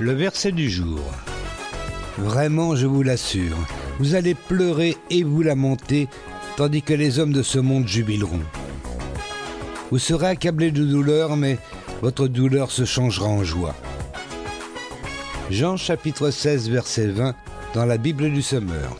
Le verset du jour. Vraiment, je vous l'assure, vous allez pleurer et vous lamenter, tandis que les hommes de ce monde jubileront. Vous serez accablé de douleur, mais votre douleur se changera en joie. Jean chapitre 16 verset 20 dans la Bible du Semeur.